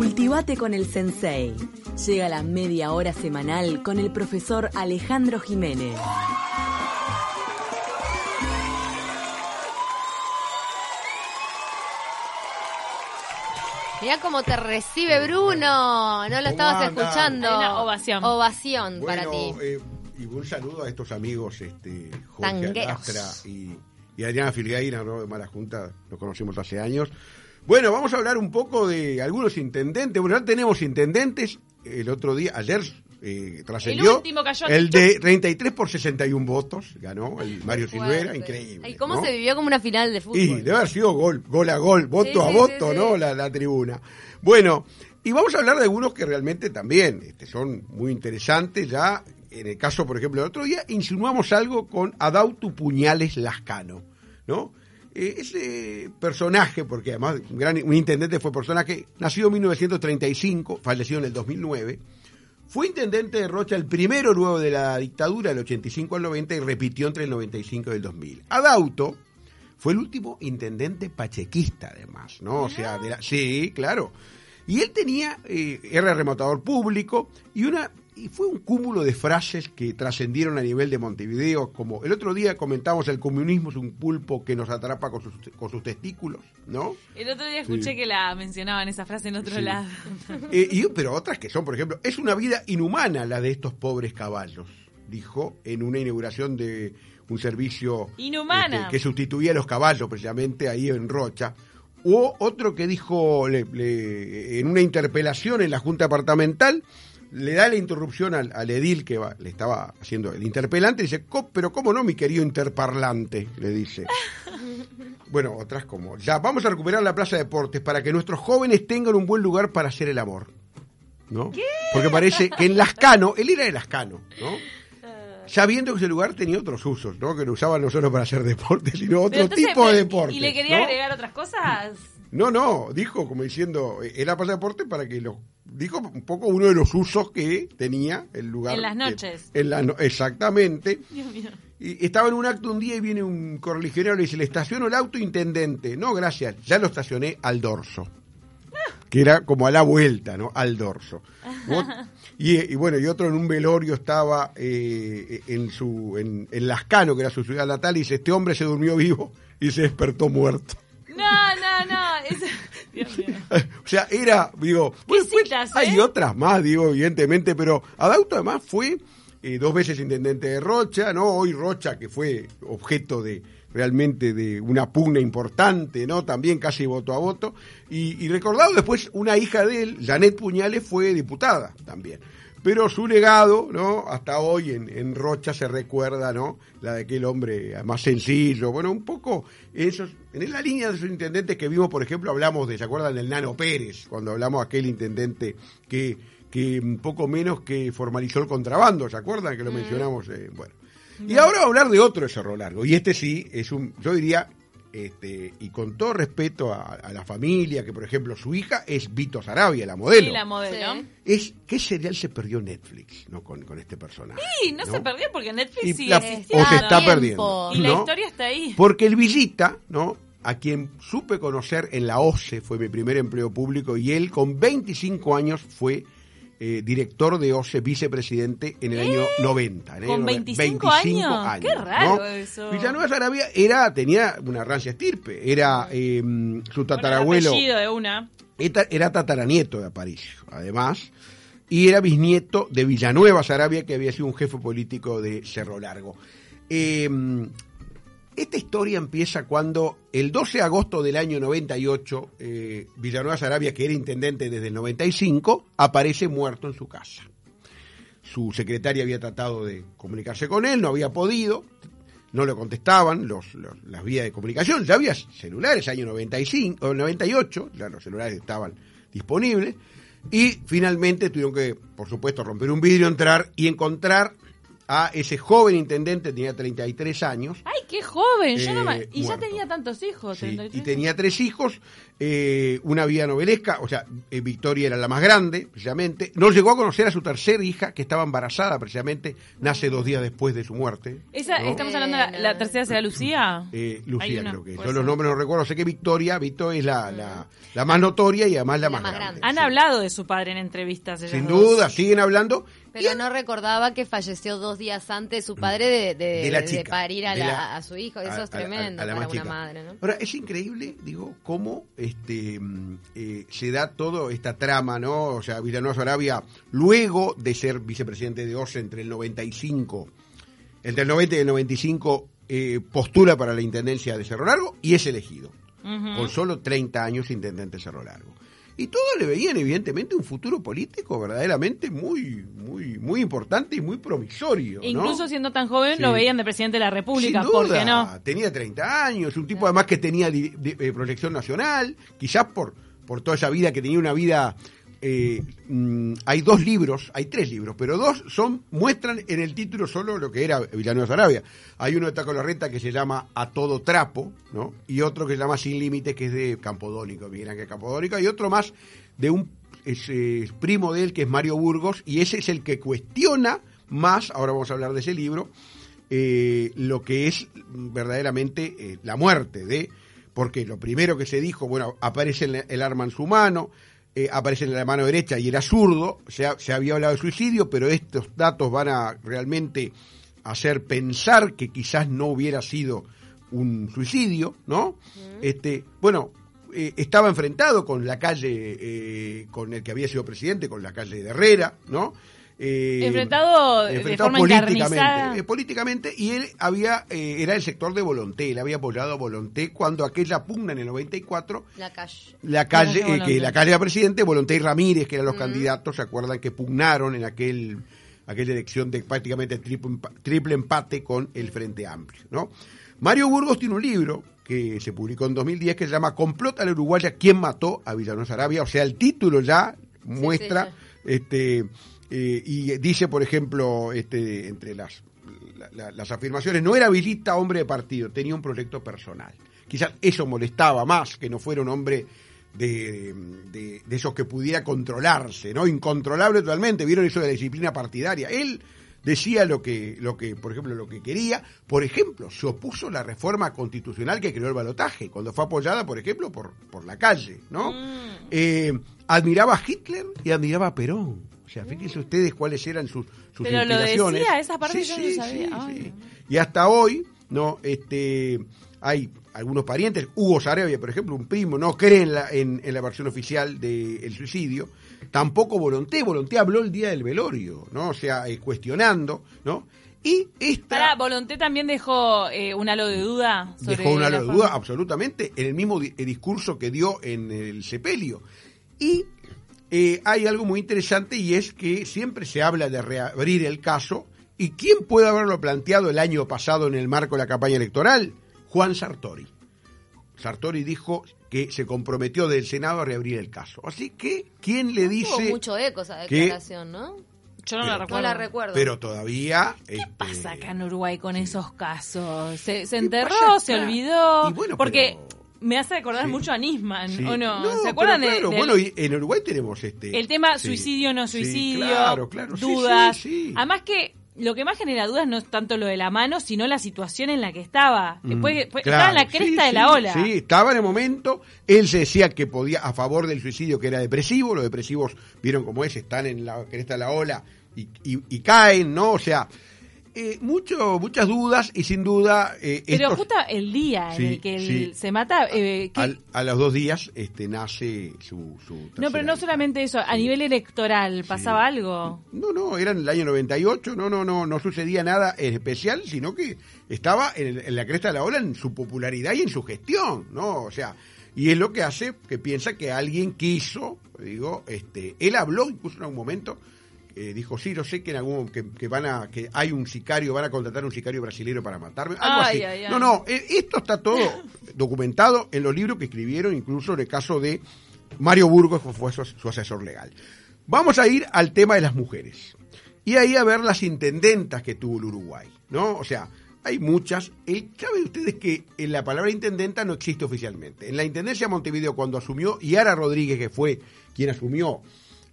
Cultivate con el Sensei. Llega la media hora semanal con el profesor Alejandro Jiménez. Mirá cómo te recibe Bruno. No lo estabas anda? escuchando. Hay una ovación. Ovación para ti. eh, y un saludo a estos amigos, este, Jorge Tangueros. Alastra y, y Adriana Filgueira, ¿no? de Mala Junta, los conocimos hace años. Bueno, vamos a hablar un poco de algunos intendentes. Bueno, ya tenemos intendentes. El otro día, ayer eh, trascendió. último cayó El de 33 por 61 votos, ganó el Mario Silvera, increíble. Ay, ¿Cómo ¿no? se vivió como una final de fútbol? Y debe haber sido gol, gol a gol, voto Sí, a sí, voto, sí. ¿no? La, la tribuna. Bueno, y vamos a hablar de algunos que realmente también este, son muy interesantes. Ya, en el caso, por ejemplo, el otro día insinuamos algo con Adautu Puñales Lascano, ¿no? Eh, ese personaje, porque además un, gran, un intendente fue personaje, nacido en 1935, fallecido en el 2009, fue intendente de Rocha el primero luego de la dictadura del 85 al 90 y repitió entre el 95 y el 2000. Adauto fue el último intendente pachequista, además, ¿no? O sea, de la- sí, claro. Y él tenía, eh, era remotador público y una y fue un cúmulo de frases que trascendieron a nivel de Montevideo, como el otro día comentamos el comunismo es un pulpo que nos atrapa con sus, con sus testículos, ¿no? El otro día escuché Sí. que la mencionaban esa frase en otro Sí. lado. Eh, y, pero otras que son, por ejemplo, es una vida inhumana la de estos pobres caballos, dijo en una inauguración de un servicio Inhumana. este, que sustituía a los caballos precisamente ahí en Rocha. O otro que dijo le- le- en una interpelación en la Junta Departamental, le da la interrupción al, al edil que va- le estaba haciendo el interpelante y dice, "Co- pero cómo no, mi querido interparlante, le dice. Bueno, otras como, ya vamos a recuperar la Plaza de Deportes para que nuestros jóvenes tengan un buen lugar para hacer el amor. ¿No? Porque parece que en Lascano, él era de Lascano, ¿no? Sabiendo que ese lugar tenía otros usos, ¿no? Que lo usaban no solo para hacer deportes, sino otro entonces, tipo de deportes. ¿Y le quería ¿no? agregar otras cosas? No, no, dijo como diciendo, eh, era Plaza de Deportes para que los... Dijo un poco uno de los usos que tenía el lugar. En las noches. en las no- exactamente. Dios mío. Y estaba en un acto un día y viene un correligionario y le dice, le estaciono el auto intendente. No, gracias, ya lo estacioné al dorso. Que era como a la vuelta, ¿no? Al dorso. Y, y bueno, y otro en un velorio estaba eh, en su en, en Lascano, que era su ciudad natal, y dice, este hombre se durmió vivo y se despertó muerto. No, no, no. es- O sea, era, digo, ¿Qué bueno, pues, hay eh? otras más, digo, evidentemente, pero Adauto además fue eh, dos veces intendente de Rocha, ¿no? Hoy Rocha, que fue objeto de realmente de una pugna importante, ¿no? También casi voto a voto. Y, y recordado después, una hija de él, Janet Puñales, fue diputada también. Pero su legado, ¿no? Hasta hoy en, en Rocha se recuerda, ¿no? La de aquel hombre más sencillo. Bueno, un poco esos, en la línea de esos intendentes que vimos, por ejemplo, hablamos de, ¿se acuerdan del Nano Pérez? Cuando hablamos de aquel intendente que, que un poco menos que formalizó el contrabando, ¿se acuerdan? Que lo mencionamos, eh, bueno. Y ahora hablar de otro de Cerro Largo. Y este sí es un, yo diría, este, y con todo respeto a, a la familia, que por ejemplo su hija es Vito Sarabia, la modelo. Sí, la modelo. Sí. Es, ¿Qué serial se perdió Netflix no con, con este personaje? Sí, no, se perdió porque Netflix Y sigue la- existiendo. o se está perdiendo. Y la historia está ahí. Porque el Villita, ¿no? A quien supe conocer en la OCE, fue mi primer empleo público, y él con 25 años fue eh, director de OCE, vicepresidente en el año 90. en el ¿Con año 25 años? Qué raro eso. Villanueva Sarabia era, tenía una rancia estirpe, era eh, su tatarabuelo, Bueno, de una. era, era tataranieto de Aparicio, además, y era bisnieto de Villanueva Sarabia, que había sido un jefe político de Cerro Largo. Esta historia empieza cuando el 12 de agosto del año 98, eh, Villanueva Sarabia, que era intendente desde el 95, aparece muerto en su casa. Su secretaria había tratado de comunicarse con él, no había podido, no le contestaban los, los- las vías de comunicación, ya había celulares, año 95 o 98, ya los celulares estaban disponibles, y finalmente tuvieron que, por supuesto, romper un vidrio, entrar y encontrar a ese joven intendente, tenía 33 años. ¡Ay, qué joven! Yo no Eh, me- Y ya tenía tantos hijos. Sí, 33. y tenía tres hijos, eh, una vida novelesca, o sea, eh, Victoria era la más grande, precisamente. No llegó a conocer a su tercera hija, que estaba embarazada, precisamente, nace dos días después de su muerte. Esa, ¿no? ¿Estamos hablando de la, la tercera será Lucía? Eh, Lucía una, creo que. Yo los nombres no recuerdo, sé que Victoria, Vito es la, la, la más notoria y además la, La más, más grande. grande. Han Sí. hablado de su padre en entrevistas. Sin dos. duda, siguen hablando. Pero no recordaba que falleció dos días antes su padre de, de, De la de chica, parir a, la- la- a su hijo. Eso a- es a tremendo para una madre, ¿no? Ahora, es increíble, digo, cómo este mm, eh, se da toda esta trama, ¿no? O sea, Villanueva Sarabia, luego de ser vicepresidente de OSE entre el 95, entre el 90 y el 95, eh, postula para la intendencia de Cerro Largo y es elegido, con solo 30 años intendente de Cerro Largo. Y todos le veían, evidentemente, un futuro político verdaderamente muy, muy, muy importante y muy promisorio. ¿no? Incluso siendo tan joven Sí. lo veían de presidente de la República, Sin ¿por duda, qué no? Tenía 30 años, un tipo además que tenía eh, proyección nacional, quizás por, por toda esa vida, que tenía una vida... eh, mm, hay dos libros, hay tres libros, pero dos son muestran en el título solo lo que era Villanueva Sarabia. Hay uno de Taco Larreta que se llama A Todo Trapo, ¿no? Y otro que se llama Sin Límites, que es de Campodónico, Miguel Ángel Campodónico, y otro más de un primo de él, que es Mario Burgos, y ese es el que cuestiona más, ahora vamos a hablar de ese libro, eh, lo que es verdaderamente eh, la muerte de, porque lo primero que se dijo, bueno, aparece el arma en su mano, eh, aparece en la mano derecha y era zurdo, se, ha- se había hablado de suicidio, pero estos datos van a realmente hacer pensar que quizás no hubiera sido un suicidio, ¿no? Este, bueno, eh, estaba enfrentado con la calle, eh, con el que había sido presidente, con la calle de Herrera, ¿no? Eh, Enfrentado de forma encarnizada. eh, políticamente y él había eh, era el sector de Volonté, él había apoyado a Volonté cuando aquella pugna en el 94 La calle. la calle eh, que la calle era presidente, Volonté y Ramírez, que eran los candidatos, se acuerdan que pugnaron en aquel aquella elección de prácticamente triple, triple empate con el Frente Amplio, ¿no? Mario Burgos tiene un libro que se publicó en 2010 que se llama Complot a la Uruguaya, ¿quién mató a Villanueva Sarabia? O sea, el título ya muestra sí, este eh, y dice, por ejemplo, este entre las la- la- las afirmaciones, no era Vilita hombre de partido, tenía un proyecto personal. Quizás eso molestaba más que no fuera un hombre de, de- de esos que pudiera controlarse, ¿no? Incontrolable totalmente. ¿Vieron eso de la disciplina partidaria? Él decía lo que, lo que, por ejemplo, lo que quería. Por ejemplo, se opuso a la reforma constitucional que creó el balotaje, cuando fue apoyada, por ejemplo, por, por la calle, ¿no? Eh, admiraba a Hitler y admiraba a Perón. O sea, fíjense ustedes cuáles eran sus, sus Pero lo inspiraciones. decía, esa parte yo no sabía. sí, Ay. Y hasta hoy, no, este, hay algunos parientes, Hugo Sarabia, por ejemplo, un primo, no cree en la, en, en la versión oficial del suicidio, tampoco Volonté, Volonté habló el día del velorio, ¿no? O sea, eh, cuestionando, ¿no? Y esta Para, Volonté también dejó eh, un halo de duda sobre dejó una la duda forma- absolutamente en el mismo di- eh, discurso que dio en el sepelio. Y eh, hay algo muy interesante y es que siempre se habla de reabrir el caso. ¿Y quién puede haberlo planteado el año pasado en el marco de la campaña electoral? Juan Sartori. Sartori dijo que se comprometió del Senado a reabrir el caso. Así que, ¿quién le dice? mucho eco esa que- declaración, ¿no? Yo no Pero- la No recuerdo. la recuerdo. Pero todavía... ¿Qué este, pasa acá en Uruguay con esos casos? ¿Se, se ¿Qué enterró? ¿Se olvidó? Y bueno, Porque pero- me hace recordar Sí. mucho a Nisman, Sí. ¿o no? No, ¿Se pero acuerdan de- claro, del- Bueno, y en Uruguay tenemos este. el tema sí. suicidio, no suicidio, claro, claro, dudas? Además que lo que más genera dudas no es tanto lo de la mano, sino la situación en la que estaba. Después, Mm, fue- claro, estaba en la cresta sí, de la sí, ola. Sí, estaba en el momento. Él se decía que podía, a favor del suicidio, que era depresivo. Los depresivos, vieron cómo es, están en la cresta de la ola y, y- y caen, ¿no? O sea, eh, mucho, muchas dudas y sin duda. eh, Pero estos- justo el día Sí, en el que él sí. se mata, eh, ¿qué- al- a los dos días este, nace su. su no, pero no solamente eso, a Sí. nivel electoral, ¿pasaba algo? No, no, era en el año 98, no, no, no, no sucedía nada en especial, sino que estaba en, el- en la cresta de la ola en su popularidad y en su gestión, ¿no? O sea, y es lo que hace que piensa que alguien quiso, digo, este, él habló incluso en algún momento, eh, dijo, sí, yo sé que en algún que, que van a, que hay un sicario, van a contratar un sicario brasileño para matarme, algo Ay, así. ay, ay. No, no, eh, esto está todo documentado en los libros que escribieron, incluso en el caso de Mario Burgos, que fue su, su asesor legal. Vamos a ir al tema de las mujeres. y ahí a ver las intendentas que tuvo el Uruguay, ¿no? O sea, hay muchas. El, ¿Saben ustedes que en la palabra intendenta no existe oficialmente? En la Intendencia de Montevideo, cuando asumió Yara Rodríguez, que fue quien asumió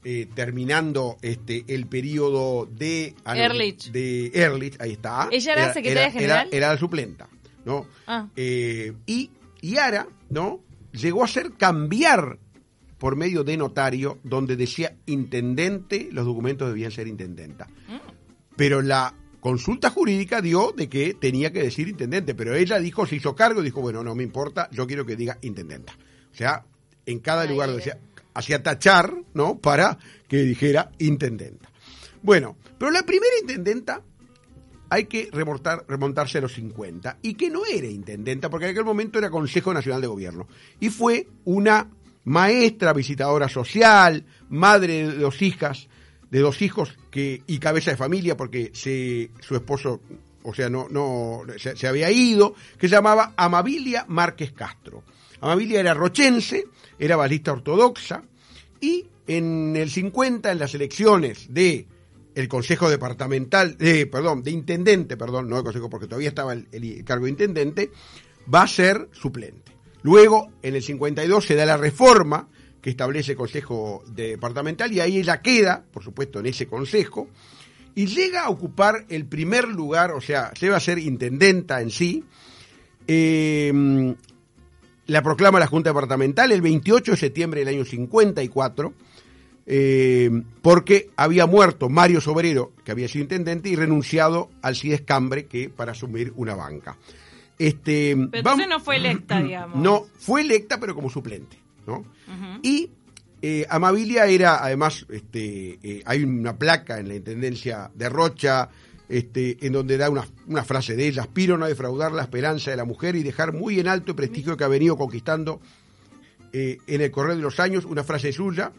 eh, terminando este el periodo de no, Ehrlich. de Ehrlich, ahí está. ¿Ella era secretaria era- general? Era, la suplenta, ¿no? Ah. Eh, y Yara, ¿no? Llegó a ser cambiar por medio de notario, donde decía intendente, los documentos debían ser intendenta. Pero la consulta jurídica dio de que tenía que decir intendente, pero ella dijo, se hizo cargo, dijo, bueno, no me importa, yo quiero que diga intendenta. O sea, en cada Ahí lugar decía, hacía tachar, ¿no? Para que dijera intendenta. Bueno, pero la primera intendenta hay que remontar, remontarse a los 50 y que no era intendenta porque en aquel momento era Consejo Nacional de Gobierno y fue una maestra visitadora social, madre de dos hijas, de dos hijos que y cabeza de familia porque se, su esposo, o sea, no no se, se había ido, que se llamaba Amabilia Márquez Castro. Amabilia era rochense, era balista ortodoxa y en el 50 en las elecciones de el Consejo Departamental, eh, perdón, de Intendente, perdón, no el Consejo, porque todavía estaba el, el cargo de Intendente, va a ser suplente. Luego, en el 52 se da la reforma que establece el Consejo Departamental y ahí ella queda, por supuesto, en ese Consejo y llega a ocupar el primer lugar, o sea, se va a ser intendenta en sí. Eh, la proclama la Junta Departamental el 28 de septiembre del año 54 eh, porque había muerto Mario Sobrero, que había sido intendente, y renunciado al CIDES Cambre que para asumir una banca. Este, Pero vamos- entonces no fue electa, digamos. No, fue electa, pero como suplente, ¿no? Y eh, Amabilia era, además, este, eh, hay una placa en la Intendencia de Rocha, este, en donde da una, frase de ella, aspiro a no defraudar la esperanza de la mujer y dejar muy en alto el prestigio que ha venido conquistando eh, en el correr de los años, una frase suya,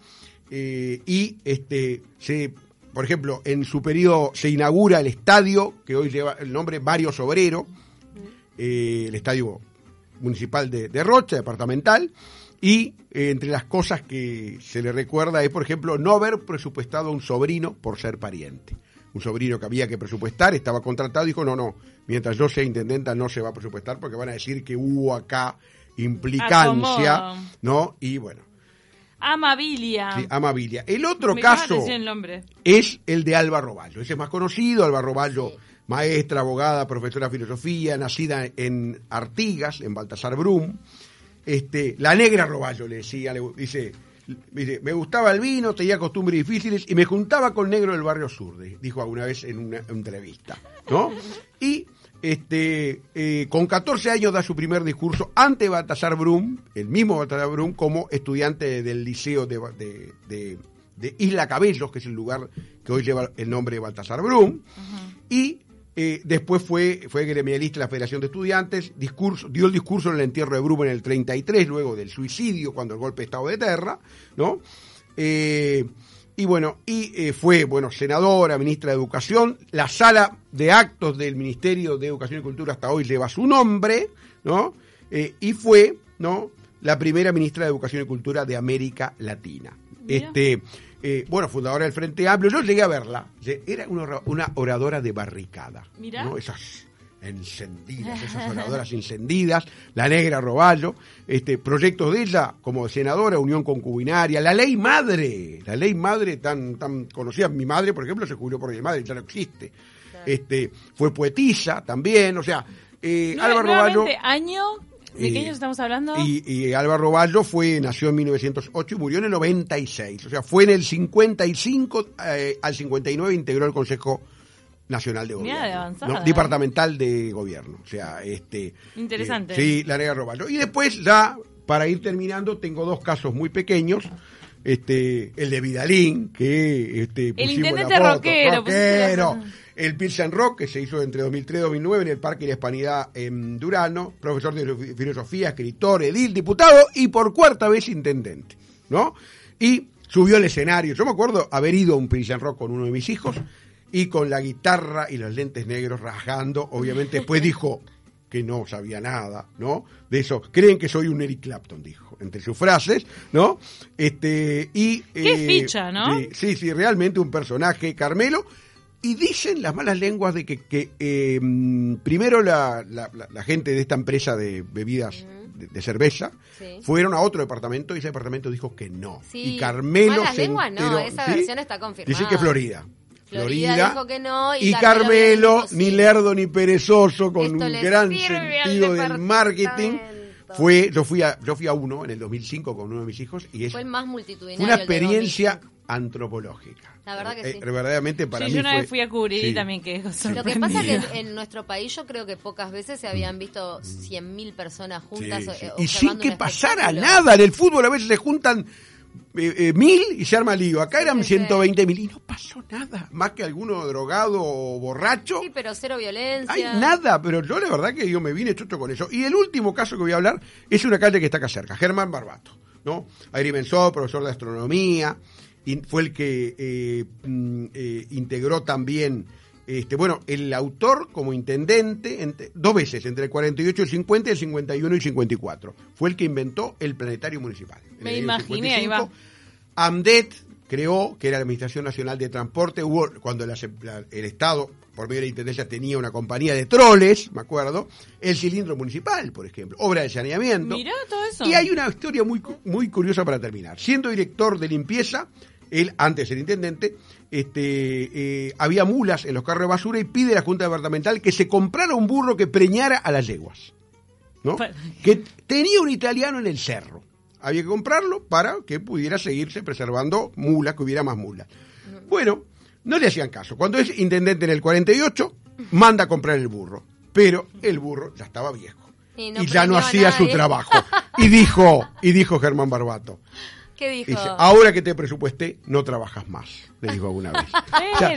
eh, y este se por ejemplo, en su periodo se inaugura el estadio, que hoy lleva el nombre Mario Sobrero, eh, el estadio municipal de, Rocha, departamental, y entre las cosas que se le recuerda es, por ejemplo, no haber presupuestado a un sobrino por ser pariente. Un sobrino que había que presupuestar, estaba contratado, dijo, no, no, mientras yo sea intendenta no se va a presupuestar porque van a decir que hubo acá implicancia, Acomodo. ¿no? Y bueno, Amabilia. sí, amabilia. El otro Me caso el es el de Alba Roballo. Ese es más conocido, Alba Roballo, maestra, abogada, profesora de filosofía, nacida en Artigas, en Baltasar Brum. Este, la negra Roballo le decía, le- dice, dice, me gustaba el vino, tenía costumbres difíciles y me juntaba con negro del barrio sur, dijo alguna vez en una entrevista, ¿no? Y este, eh, con 14 años da su primer discurso ante Baltasar Brum, el mismo Baltasar Brum, como estudiante del liceo de, de- de- de Isla Cabellos, que es el lugar que hoy lleva el nombre de Baltasar Brum, y eh, después fue, fue gremialista de la Federación de Estudiantes, discurso, dio el discurso en el entierro de Brum en el 33, luego del suicidio, cuando el golpe de Estado de Terra, ¿no? Eh, y bueno, y eh, fue, bueno, senadora, ministra de Educación, la sala de actos del Ministerio de Educación y Cultura hasta hoy lleva su nombre, ¿no? Y fue, ¿no? La primera ministra de Educación y Cultura de América Latina. Mira. Este, eh, bueno, fundadora del Frente Amplio, yo llegué a verla, era una, ora- una oradora de barricada, Mirá. ¿no? Esas encendidas, esas oradoras encendidas, la negra Roballo, este, proyectos de ella como senadora, unión concubinaria, la ley madre, la ley madre tan, tan conocida, mi madre, por ejemplo, se jubiló por ley madre, ya no existe. Este, fue poetisa también, o sea, eh, Álvaro Roballo. año, ¿de qué años estamos hablando? Y, y Álvaro Roballo fue, nació en 1908 y murió en el 96. O sea, fue en el 55 eh, al 59 integró el Consejo Nacional de Mirá, Gobierno. de avanzada, ¿no? ¿eh? Departamental de Gobierno. O sea, este. Interesante. eh, sí, la negra Roballo. Y después, ya, para ir terminando, tengo dos casos muy pequeños. Este, el de Vidalín, que este, pusimos intendente rockero, rockero. El Pilsen Rock, que se hizo entre 2003 y 2009 en el Parque de la Hispanidad en Durano, profesor de filosofía, escritor, edil, diputado y por cuarta vez intendente, ¿no? Y subió al escenario. Yo me acuerdo haber ido a un Pilsen Rock con uno de mis hijos y con la guitarra y los lentes negros rasgando. Obviamente después dijo que no sabía nada, ¿no? De eso. Creen que soy un Eric Clapton, dijo, entre sus frases, ¿no? Este, y... Qué ficha, ¿no? Sí, sí, realmente un personaje, Carmelo, Y dicen las malas lenguas de que, que, eh, primero la, la- la- gente de esta empresa de bebidas de, de cerveza Sí. fueron a otro departamento y ese departamento dijo que no. Sí. Y Carmelo Malas se lenguas no, esa ¿sí? versión está confirmada. Dice que Florida. Florida dijo que no, y y Carmelo ni lerdo ni perezoso, con Esto un gran sentido del marketing. Fue, yo fui a, yo fui a uno en el 2005 con uno de mis hijos y es Fue el más multitudinario. fue una experiencia 2005. Antropológica. La verdad que Eh, sí. verdaderamente para sí, mí yo una fue- vez fui a cubrir sí. y también quedé Lo que pasa que en, nuestro país yo creo que pocas veces se habían visto 100.000 personas Sí, juntas sí. eh, Y sin que pasara nada. En el fútbol a veces se juntan eh, eh, mil y se arma lío. Acá eran sí, sí. 120 mil y no pasó nada. Más que alguno drogado o borracho. Sí, pero cero violencia. Hay nada, pero yo la verdad que yo me vine chocho con eso. Y el último caso que voy a hablar es una calle que está acá cerca, Germán Barbato, ¿no? Agrimensor, profesor de astronomía, fue el que eh, mm, eh, integró también, este, bueno, el autor como intendente entre- dos veces, entre el 48 y el 50, el 51 y el 54. Fue el que inventó el planetario municipal. En Me el imaginé, ahí va. AMDET creó, que era la Administración Nacional de Transporte, hubo, cuando la- la- el Estado, por medio de la Intendencia, tenía una compañía de troles, me acuerdo, el cilindro municipal, por ejemplo, obra de saneamiento. Mirá todo eso. Y hay una historia muy, muy curiosa para terminar. Siendo director de limpieza, él, antes el intendente, este, eh, había mulas en los carros de basura y pide a la Junta Departamental que se comprara un burro que preñara a las yeguas. ¿no? Que tenía un italiano en el cerro. Había que comprarlo para que pudiera seguirse preservando mulas, que hubiera más mulas. Bueno, no le hacían caso. Cuando es intendente en el 48, manda a comprar el burro. Pero el burro ya estaba viejo. Y Y, ya no hacía su trabajo. Y dijo, y dijo Germán Barbato, ¿Qué dijo? dice, ahora que te presupuesté, no trabajas más, le dijo alguna vez. O sea,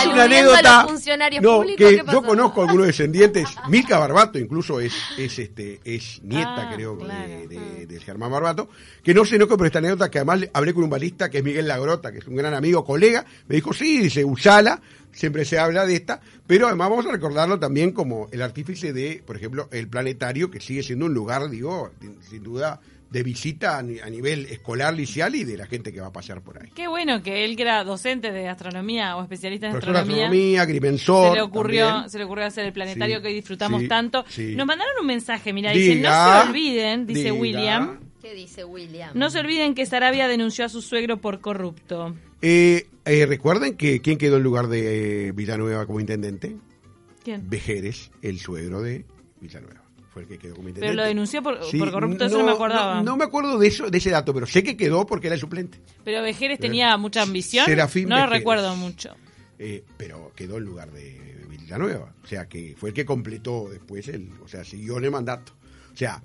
es una a anécdota los funcionarios no, públicos, que yo conozco algunos descendientes, Milka Barbato incluso es, es este, es nieta, Ah, creo, de- claro. de, de Germán Barbato, que no se enoje por esta anécdota, que además le- hablé con un balista que es Miguel Lagrota, que es un gran amigo, colega, me dijo, sí, dice, usala, siempre se habla de esta, pero además vamos a recordarlo también como el artífice de, por ejemplo, el planetario, que sigue siendo un lugar, digo, sin- duda, de visita a, ni- a nivel escolar, liceal y de la gente que va a pasear por ahí. Qué bueno que él, que era docente de astronomía o especialista en Profesor astronomía, astronomía, agrimensor. se le ocurrió también. se le ocurrió hacer el planetario Sí, que hoy disfrutamos sí, tanto. sí. Nos mandaron un mensaje, mira, dice, no se olviden, dice diga. William, ¿Qué dice William? no se olviden que Sarabia denunció a su suegro por corrupto. Eh, eh, Recuerden que quién quedó en lugar de eh, Villanueva como intendente. ¿Quién? Vejeres, el suegro de Villanueva. Fue el que quedó como intendente. Pero lo denunció por, por corrupto, eso no me acordaba. No, no me acuerdo de eso, de ese dato, pero sé que quedó porque era el suplente. Pero Vejeres tenía mucha ambición. Serafín no lo recuerdo mucho. Eh, pero quedó en lugar de Villanueva. O sea, que fue el que completó después el. O sea, siguió en el mandato. O sea,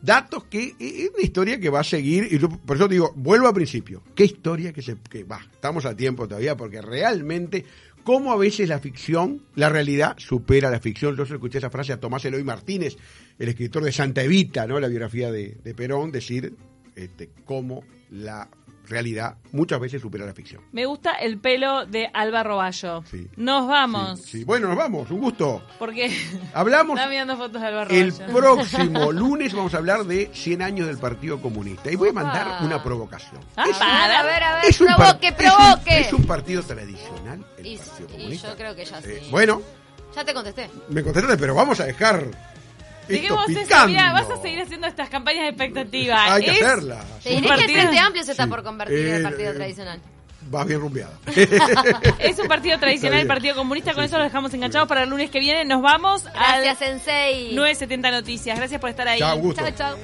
datos que. Es una historia que va a seguir. Y yo- por eso digo, vuelvo al principio. ¿Qué historia que se. que va? Estamos a tiempo todavía, porque realmente. Cómo a veces la ficción, la realidad, supera la ficción. Yo escuché esa frase a Tomás Eloy Martínez, el escritor de Santa Evita, ¿no? La biografía de, de Perón, decir este, cómo la realidad muchas veces supera la ficción. Me gusta el pelo de Alba Roballo. Sí. Nos vamos. Sí, sí. Bueno, nos vamos, un gusto. Porque Hablamos está mirando fotos de Alba el Roballo. próximo lunes, vamos a hablar de 100 años del Partido Comunista. Y voy a mandar una provocación. Ah, A ver, a ver, a ver, Es un provoque, es un- provoque. Es un, partido tradicional, el Y- Partido y yo creo que ya sí. Eh, bueno, Ya te contesté. me contestaste, pero vamos a dejar esto eso, vas a seguir haciendo estas campañas de expectativa. Hay que Es- hacerlas. Te diré Un que el partido- Frente Amplio se está Sí. por convertir en Eh, el partido eh, tradicional. Vas bien rumbeada. Es un partido tradicional, Está el bien. Partido Comunista. Con Sí, eso lo dejamos enganchados para el lunes que viene. Nos vamos Gracias, al Sensei. 970 Noticias. Gracias por estar ahí. Chao, chao.